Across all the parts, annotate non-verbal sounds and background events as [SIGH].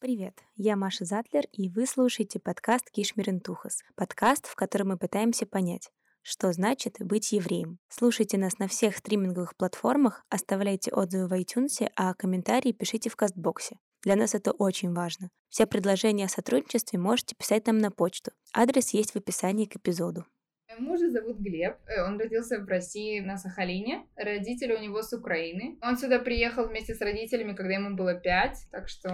Привет, я Маша Затлер, и вы слушаете подкаст Кишмирентухас, подкаст, в котором мы пытаемся понять, что значит быть евреем. Слушайте нас на всех стриминговых платформах, оставляйте отзывы в iTunes, а комментарии пишите в Кастбоксе. Для нас это очень важно. Все предложения о сотрудничестве можете писать нам на почту. Адрес есть в описании к эпизоду. Мужа зовут Глеб, э, он родился в России на Сахалине, родители у него с Украины. Он сюда приехал вместе с родителями, когда ему было пять, так что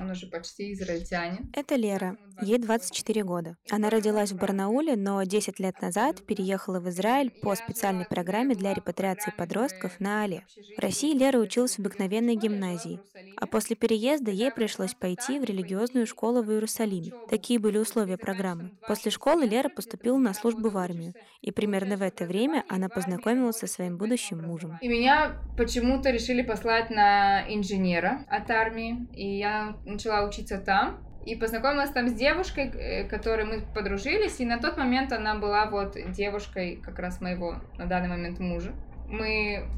он уже почти израильтянин. Это Лера, ей 24 года. Она родилась в Барнауле, но 10 лет назад переехала в Израиль по специальной программе для репатриации подростков на Але. В России Лера училась в обыкновенной гимназии, а после переезда ей пришлось пойти в религиозную школу в Иерусалиме. Такие были условия программы. После школы Лера поступила на службу в армию армию. И примерно в это время она познакомилась со своим будущим мужем. И меня почему-то решили послать на инженера от армии, и я начала учиться там. И познакомилась там с девушкой, э, которой мы подружились, и на тот момент она была вот девушкой как раз моего на данный момент мужа. Мы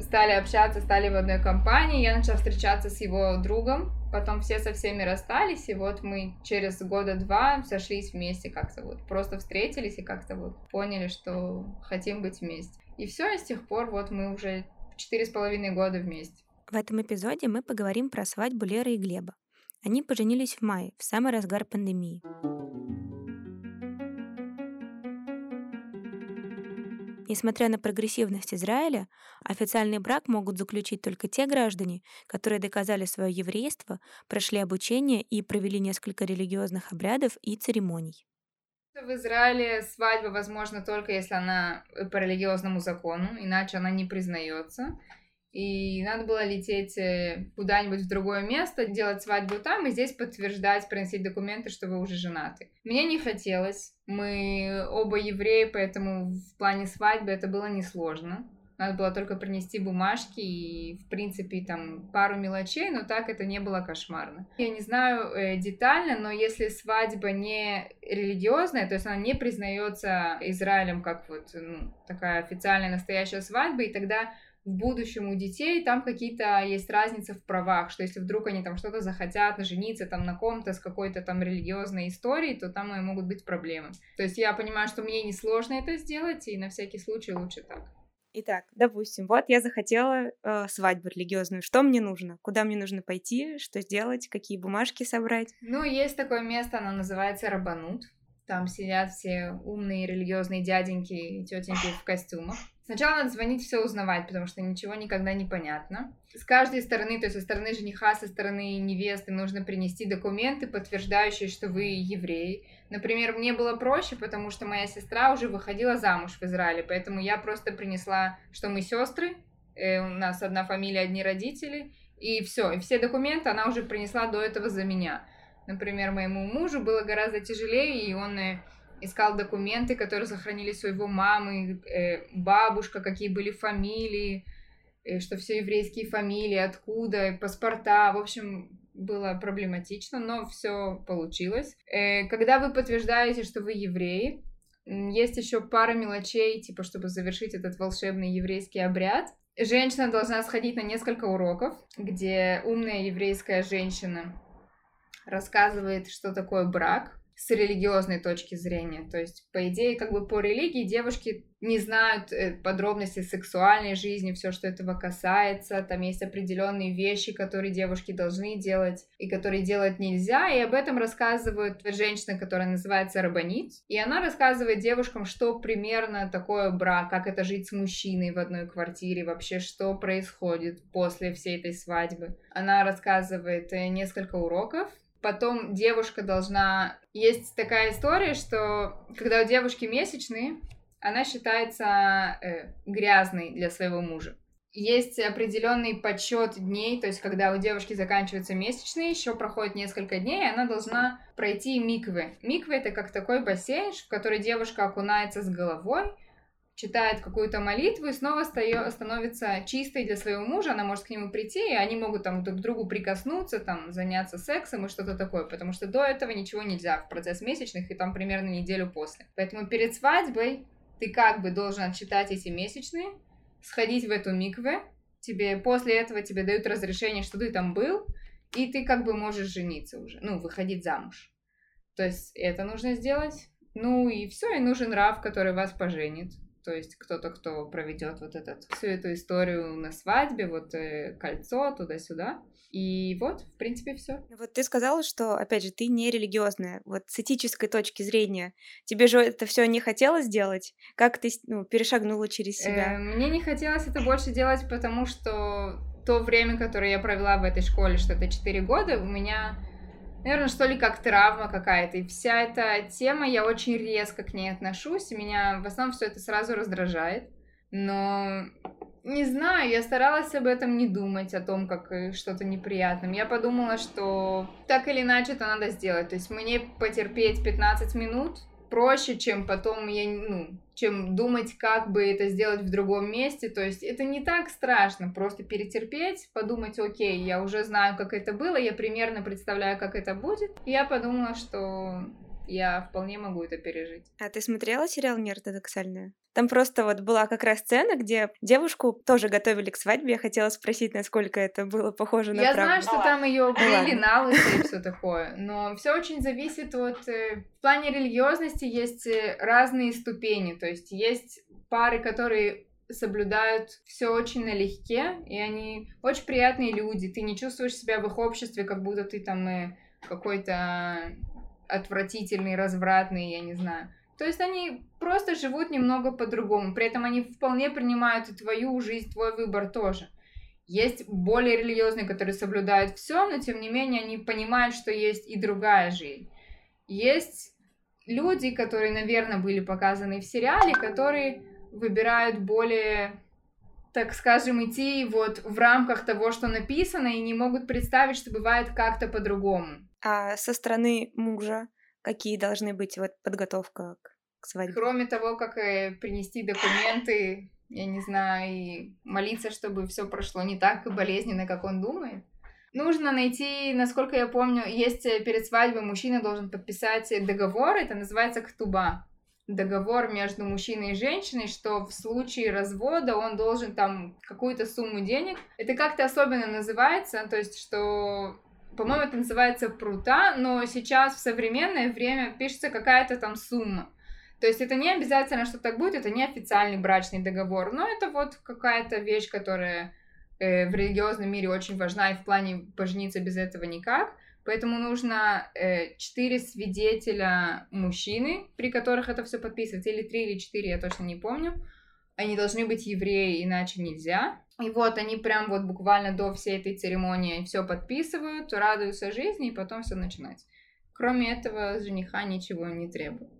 стали общаться, стали в одной компании, я начала встречаться с его другом, потом все со всеми расстались, и вот мы через года два сошлись вместе как-то вот, просто встретились и как-то вот поняли, что хотим быть вместе. И все, и с тех пор вот мы уже четыре с половиной года вместе. В этом эпизоде мы поговорим про свадьбу Леры и Глеба. Они поженились в мае, в самый разгар пандемии. Несмотря на прогрессивность Израиля, официальный брак могут заключить только те граждане, которые доказали свое еврейство, прошли обучение и провели несколько религиозных обрядов и церемоний. В Израиле свадьба возможна только если она по религиозному закону, иначе она не признается и надо было лететь э, куда-нибудь в другое место, делать свадьбу там и здесь подтверждать, приносить документы, что вы уже женаты. Мне не хотелось, мы оба евреи, поэтому в плане свадьбы это было несложно. Надо было только принести бумажки и, в принципе, там пару мелочей, но так это не было кошмарно. Я не знаю э, детально, но если свадьба не религиозная, то есть она не признается Израилем как вот ну, такая официальная настоящая свадьба, и тогда в будущем у детей там какие-то есть разницы в правах, что если вдруг они там что-то захотят жениться там на ком-то с какой-то там религиозной историей, то там могут быть проблемы. То есть я понимаю, что мне несложно это сделать, и на всякий случай лучше так. Итак, допустим, вот я захотела э, свадьбу религиозную. Что мне нужно? Куда мне нужно пойти? Что сделать? Какие бумажки собрать? Ну, есть такое место, оно называется Рабанут. Там сидят все умные религиозные дяденьки и тетеньки в костюмах. Сначала надо звонить, все узнавать, потому что ничего никогда не понятно. С каждой стороны, то есть со стороны жениха, со стороны невесты, нужно принести документы, подтверждающие, что вы еврей. Например, мне было проще, потому что моя сестра уже выходила замуж в Израиле, поэтому я просто принесла, что мы сестры, э, у нас одна фамилия, одни родители, и все, и все документы она уже принесла до этого за меня. Например, моему мужу было гораздо тяжелее, и он э, искал документы, которые сохранились у его мамы, э, бабушка, какие были фамилии, э, что все еврейские фамилии, откуда, паспорта. В общем, было проблематично, но все получилось. Когда вы подтверждаете, что вы евреи, есть еще пара мелочей, типа, чтобы завершить этот волшебный еврейский обряд. Женщина должна сходить на несколько уроков, где умная еврейская женщина рассказывает, что такое брак с религиозной точки зрения. То есть, по идее, как бы по религии девушки не знают э, подробностей сексуальной жизни, все, что этого касается. Там есть определенные вещи, которые девушки должны делать и которые делать нельзя. И об этом рассказывает женщина, которая называется Рабанит. И она рассказывает девушкам, что примерно такое брак, как это жить с мужчиной в одной квартире, вообще что происходит после всей этой свадьбы. Она рассказывает э, несколько уроков, Потом девушка должна... Есть такая история, что когда у девушки месячные, она считается э, грязной для своего мужа. Есть определенный подсчет дней, то есть когда у девушки заканчиваются месячные, еще проходит несколько дней, и она должна пройти миквы. Миквы это как такой бассейн, в который девушка окунается с головой, читает какую-то молитву и снова становится чистой для своего мужа, она может к нему прийти, и они могут там друг к другу прикоснуться, там, заняться сексом и что-то такое, потому что до этого ничего нельзя в процесс месячных и там примерно неделю после. Поэтому перед свадьбой ты как бы должен отчитать эти месячные, сходить в эту микве, тебе после этого тебе дают разрешение, что ты там был, и ты как бы можешь жениться уже, ну, выходить замуж. То есть это нужно сделать. Ну и все, и нужен рав, который вас поженит. То есть кто-то, кто проведет вот этот, всю эту историю на свадьбе, вот э, кольцо туда-сюда. И вот, в принципе, все. Вот ты сказала, что, опять же, ты не религиозная. Вот с этической точки зрения, тебе же это все не хотелось делать? Как ты ну, перешагнула через себя? Э, мне не хотелось это больше делать, потому что то время, которое я провела в этой школе, что это 4 года, у меня, наверное, что ли, как травма какая-то. И вся эта тема, я очень резко к ней отношусь, меня в основном все это сразу раздражает. Но не знаю, я старалась об этом не думать, о том, как э, что-то неприятным. Я подумала, что так или иначе это надо сделать. То есть мне потерпеть 15 минут, проще, чем потом я, ну, чем думать, как бы это сделать в другом месте. То есть это не так страшно, просто перетерпеть, подумать, окей, я уже знаю, как это было, я примерно представляю, как это будет. Я подумала, что я вполне могу это пережить. А ты смотрела сериал «Неортодоксальная»? Там просто вот была как раз сцена, где девушку тоже готовили к свадьбе. Я хотела спросить, насколько это было похоже на Я правду. знаю, что там ее брили на лысо и все [LAUGHS] такое, но все очень зависит от... Э, в плане религиозности есть э, разные ступени, то есть есть пары, которые соблюдают все очень налегке, и они очень приятные люди. Ты не чувствуешь себя в их обществе, как будто ты там э, какой-то отвратительный, развратный, я не знаю. То есть они просто живут немного по-другому, при этом они вполне принимают и твою жизнь, твой выбор тоже. Есть более религиозные, которые соблюдают все, но тем не менее они понимают, что есть и другая жизнь. Есть люди, которые, наверное, были показаны в сериале, которые выбирают более, так скажем, идти вот в рамках того, что написано, и не могут представить, что бывает как-то по-другому. А со стороны мужа какие должны быть вот подготовка к, к свадьбе? Кроме того, как э, принести документы, я не знаю, и молиться, чтобы все прошло не так болезненно, как он думает. Нужно найти, насколько я помню, есть э, перед свадьбой мужчина должен подписать договор, это называется ктуба. Договор между мужчиной и женщиной, что в случае развода он должен там какую-то сумму денег. Это как-то особенно называется, то есть что по-моему, это называется прута, но сейчас в современное время пишется какая-то там сумма. То есть это не обязательно, что так будет, это не официальный брачный договор, но это вот какая-то вещь, которая э, в религиозном мире очень важна, и в плане пожениться без этого никак. Поэтому нужно э, четыре свидетеля мужчины, при которых это все подписывается, или три, или четыре, я точно не помню. Они должны быть евреи, иначе нельзя. И вот они прям вот буквально до всей этой церемонии все подписывают, радуются жизни, и потом все начинать. Кроме этого, жениха ничего не требует.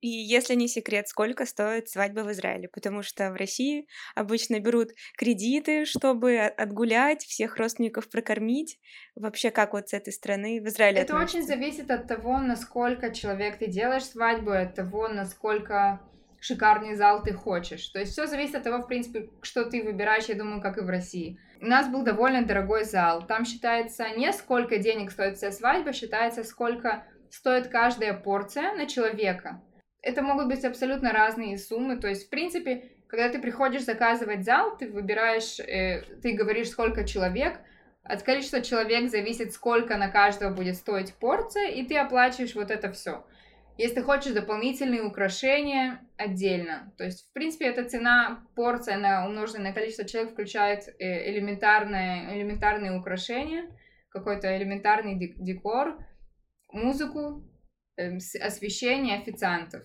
И если не секрет, сколько стоит свадьба в Израиле? Потому что в России обычно берут кредиты, чтобы отгулять, всех родственников прокормить. Вообще, как вот с этой страны в Израиле Это относится? очень зависит от того, насколько человек ты делаешь свадьбу, от того, насколько шикарный зал ты хочешь. То есть все зависит от того, в принципе, что ты выбираешь, я думаю, как и в России. У нас был довольно дорогой зал. Там считается не сколько денег стоит вся свадьба, считается сколько стоит каждая порция на человека. Это могут быть абсолютно разные суммы. То есть, в принципе, когда ты приходишь заказывать зал, ты выбираешь, э, ты говоришь, сколько человек, от количества человек зависит, сколько на каждого будет стоить порция, и ты оплачиваешь вот это все. Если хочешь дополнительные украшения, отдельно. То есть, в принципе, эта цена, порция на умноженное на количество человек включает э, элементарные, элементарные украшения, какой-то элементарный декор, музыку, эм, освещение официантов.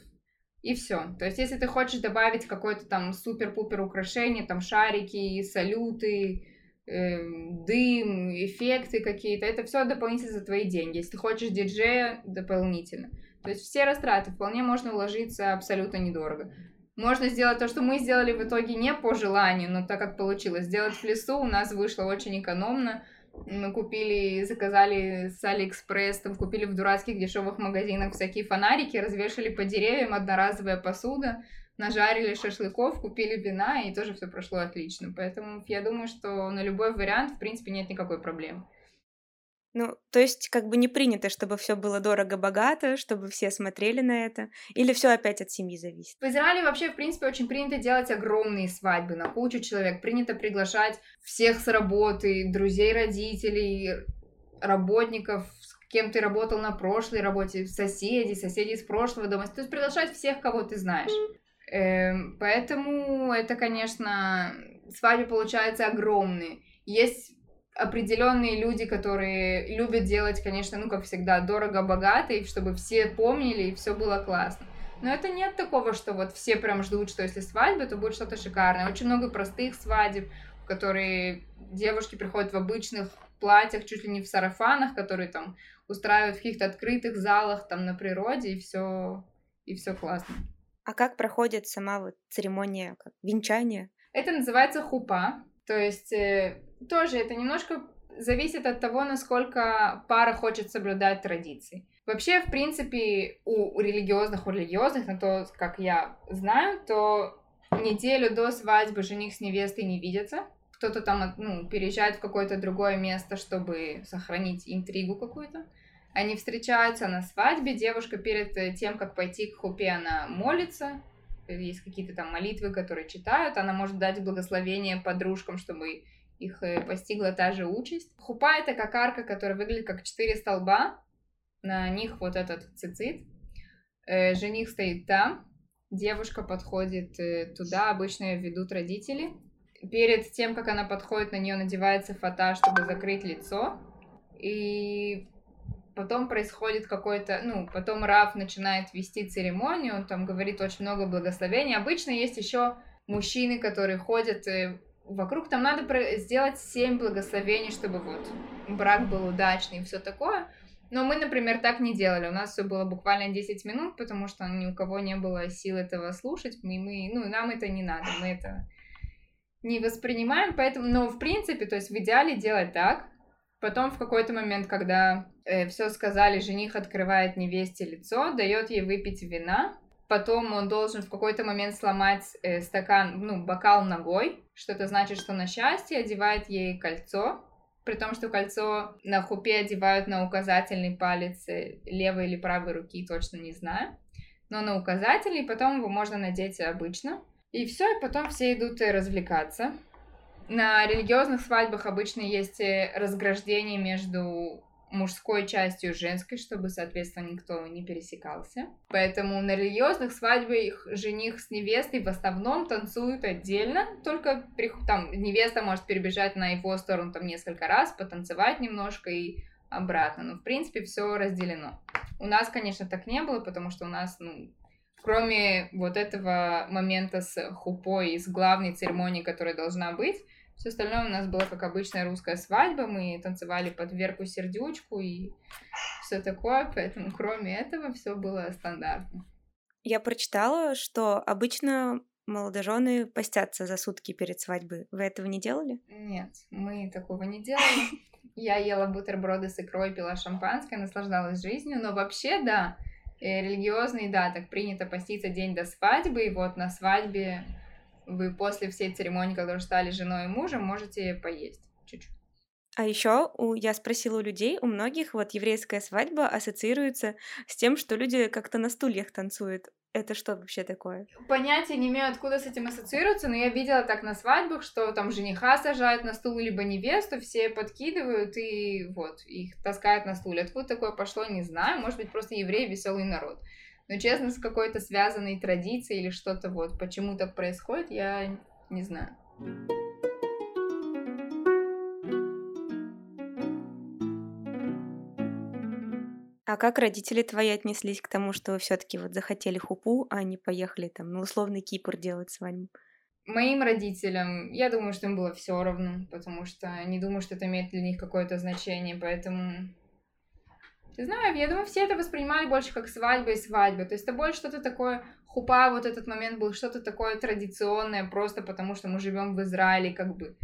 И все. То есть, если ты хочешь добавить какой-то там супер-пупер украшение, там шарики, салюты, э, дым, эффекты какие-то, это все дополнительно за твои деньги. Если ты хочешь диджея, дополнительно. То есть все растраты вполне можно уложиться абсолютно недорого. Можно сделать то, что мы сделали в итоге не по желанию, но так как получилось. Сделать в лесу у нас вышло очень экономно. Мы купили, заказали с Алиэкспресс, там купили в дурацких дешевых магазинах всякие фонарики, развешали по деревьям, одноразовая посуда, нажарили шашлыков, купили вина, и тоже все прошло отлично. Поэтому я думаю, что на любой вариант, в принципе, нет никакой проблемы. Ну, то есть как бы не принято, чтобы все было дорого-богато, чтобы все смотрели на это, или все опять от семьи зависит? В Израиле вообще, в принципе, очень принято делать огромные свадьбы на кучу человек. Принято приглашать всех с работы, друзей, родителей, работников, с кем ты работал на прошлой работе, соседей, соседей из прошлого дома. То есть приглашать всех, кого ты знаешь. Эм, поэтому это, конечно, свадьбы получаются огромные. Есть определенные люди, которые любят делать, конечно, ну, как всегда, дорого-богато, и чтобы все помнили, и все было классно. Но это нет такого, что вот все прям ждут, что если свадьба, то будет что-то шикарное. Очень много простых свадеб, в которые девушки приходят в обычных платьях, чуть ли не в сарафанах, которые там устраивают в каких-то открытых залах, там на природе, и все и все классно. А как проходит сама вот церемония как венчания? Это называется хупа, то есть э, тоже это немножко зависит от того, насколько пара хочет соблюдать традиции. Вообще, в принципе, у религиозных, у религиозных, на то, как я знаю, то неделю до свадьбы жених с невестой не видятся. Кто-то там ну, переезжает в какое-то другое место, чтобы сохранить интригу какую-то. Они встречаются на свадьбе, девушка перед тем, как пойти к хупе, она молится, есть какие-то там молитвы, которые читают, она может дать благословение подружкам, чтобы их э, постигла та же участь. Хупа — это как арка, которая выглядит как четыре столба, на них вот этот цицит. Э, жених стоит там, девушка подходит э, туда, обычно ее ведут родители. Перед тем, как она подходит, на нее надевается фата, чтобы закрыть лицо. И потом происходит какой-то, ну, потом Раф начинает вести церемонию, он там говорит очень много благословений. Обычно есть еще мужчины, которые ходят вокруг, там надо сделать семь благословений, чтобы вот брак был удачный и все такое. Но мы, например, так не делали. У нас все было буквально 10 минут, потому что ни у кого не было сил этого слушать. Мы, мы, ну, нам это не надо, мы это не воспринимаем, поэтому, но в принципе, то есть в идеале делать так, Потом в какой-то момент, когда э, все сказали, жених открывает невесте лицо, дает ей выпить вина. Потом он должен в какой-то момент сломать э, стакан, ну, бокал ногой, что это значит, что на счастье одевает ей кольцо, при том, что кольцо на хупе одевают на указательный палец э, левой или правой руки, точно не знаю. Но на указательный, потом его можно надеть обычно. И все, и потом все идут э, развлекаться. На религиозных свадьбах обычно есть э, разграждение между мужской частью женской, чтобы, соответственно, никто не пересекался. Поэтому на религиозных свадьбах жених с невестой в основном танцуют отдельно, только там невеста может перебежать на его сторону там несколько раз, потанцевать немножко и обратно. Но, в принципе, все разделено. У нас, конечно, так не было, потому что у нас, ну, кроме вот этого момента с хупой и с главной церемонией, которая должна быть, все остальное у нас было как обычная русская свадьба. Мы танцевали под Верку Сердючку и все такое. Поэтому кроме этого все было стандартно. Я прочитала, что обычно молодожены постятся за сутки перед свадьбой. Вы этого не делали? Нет, мы такого не делали. [LAUGHS] Я ела бутерброды с икрой, пила шампанское, наслаждалась жизнью. Но вообще, да, э, религиозный, да, так принято поститься день до свадьбы. И вот на свадьбе вы после всей церемонии, когда уже стали женой и мужем, можете поесть чуть-чуть. А еще у, я спросила у людей, у многих вот еврейская свадьба ассоциируется с тем, что люди как-то на стульях танцуют. Это что вообще такое? Понятия не имею, откуда с этим ассоциируется, но я видела так на свадьбах, что там жениха сажают на стул, либо невесту, все подкидывают и вот, их таскают на стуле. Откуда такое пошло, не знаю. Может быть, просто евреи веселый народ. Но, честно, с какой-то связанной традицией или что-то вот, почему так происходит, я не знаю. А как родители твои отнеслись к тому, что вы все-таки вот захотели хупу, а не поехали там на условный Кипр делать свадьбу? Моим родителям, я думаю, что им было все равно, потому что не думаю, что это имеет для них какое-то значение, поэтому ты знаешь, я думаю, все это воспринимали больше как свадьба и свадьба. То есть это больше что-то такое, хупа вот этот момент был что-то такое традиционное, просто потому что мы живем в Израиле, как бы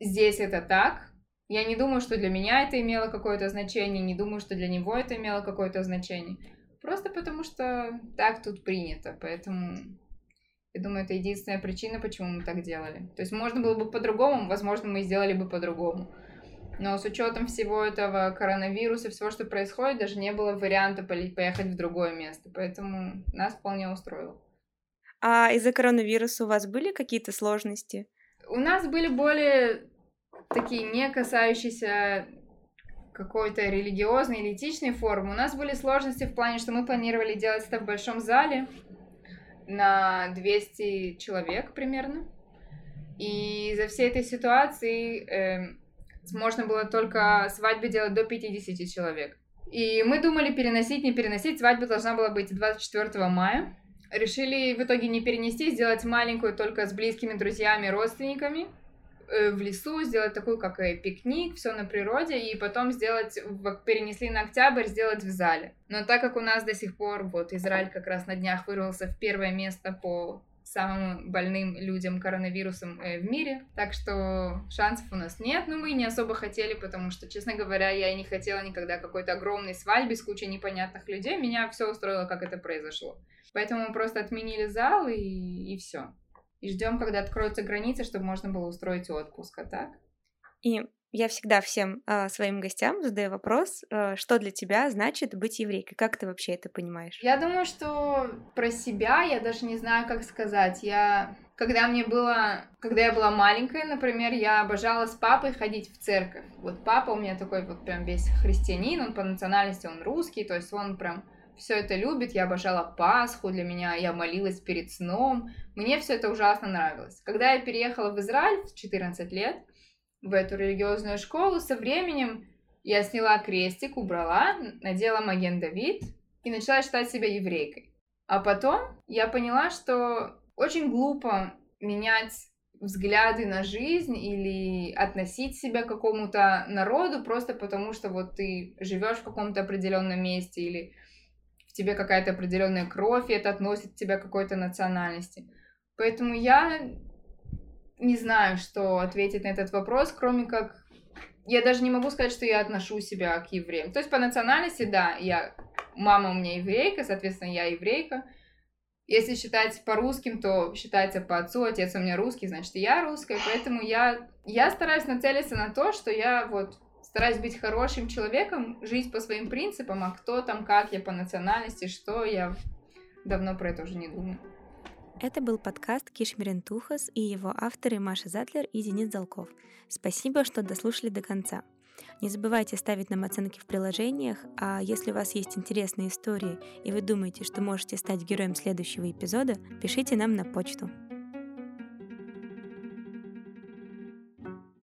здесь это так. Я не думаю, что для меня это имело какое-то значение, не думаю, что для него это имело какое-то значение. Просто потому что так тут принято, поэтому я думаю, это единственная причина, почему мы так делали. То есть можно было бы по-другому, возможно, мы сделали бы по-другому. Но с учетом всего этого коронавируса, всего, что происходит, даже не было варианта поехать в другое место. Поэтому нас вполне устроило. А из-за коронавируса у вас были какие-то сложности? У нас были более такие не касающиеся какой-то религиозной или этичной формы. У нас были сложности в плане, что мы планировали делать это в большом зале на 200 человек примерно. И за всей этой ситуации э, можно было только свадьбы делать до 50 человек. И мы думали переносить, не переносить. Свадьба должна была быть 24 мая. Решили в итоге не перенести, сделать маленькую только с близкими друзьями, родственниками э, в лесу, сделать такую, как и пикник, все на природе, и потом сделать, перенесли на октябрь, сделать в зале. Но так как у нас до сих пор, вот, Израиль как раз на днях вырвался в первое место по самым больным людям коронавирусом э, в мире. Так что шансов у нас нет, но мы не особо хотели, потому что, честно говоря, я и не хотела никогда какой-то огромной свадьбы с кучей непонятных людей. Меня все устроило, как это произошло. Поэтому мы просто отменили зал и, и все. И ждем, когда откроются границы, чтобы можно было устроить отпуск, а так? И я всегда всем э, своим гостям задаю вопрос, э, что для тебя значит быть еврейкой? Как ты вообще это понимаешь? Я думаю, что про себя я даже не знаю, как сказать. Я, когда мне было, когда я была маленькая, например, я обожала с папой ходить в церковь. Вот папа у меня такой вот прям весь христианин, он по национальности он русский, то есть он прям все это любит, я обожала Пасху, для меня я молилась перед сном, мне все это ужасно нравилось. Когда я переехала в Израиль в 14 лет, в эту религиозную школу, со временем я сняла крестик, убрала, надела Маген Давид и начала считать себя еврейкой. А потом я поняла, что очень глупо менять взгляды на жизнь или относить себя к какому-то народу просто потому, что вот ты живешь в каком-то определенном месте или в тебе какая-то определенная кровь, и это относит тебя к какой-то национальности. Поэтому я не знаю, что ответить на этот вопрос, кроме как я даже не могу сказать, что я отношу себя к евреям. То есть по национальности, да, я мама у меня еврейка, соответственно, я еврейка. Если считать по русским, то считается по отцу, отец у меня русский, значит, я русская, поэтому я, я стараюсь нацелиться на то, что я вот стараюсь быть хорошим человеком, жить по своим принципам, а кто там, как я по национальности, что, я давно про это уже не думаю. Это был подкаст Кишмирен Тухас и его авторы Маша Затлер и Денис Залков. Спасибо, что дослушали до конца. Не забывайте ставить нам оценки в приложениях, а если у вас есть интересные истории и вы думаете, что можете стать героем следующего эпизода, пишите нам на почту.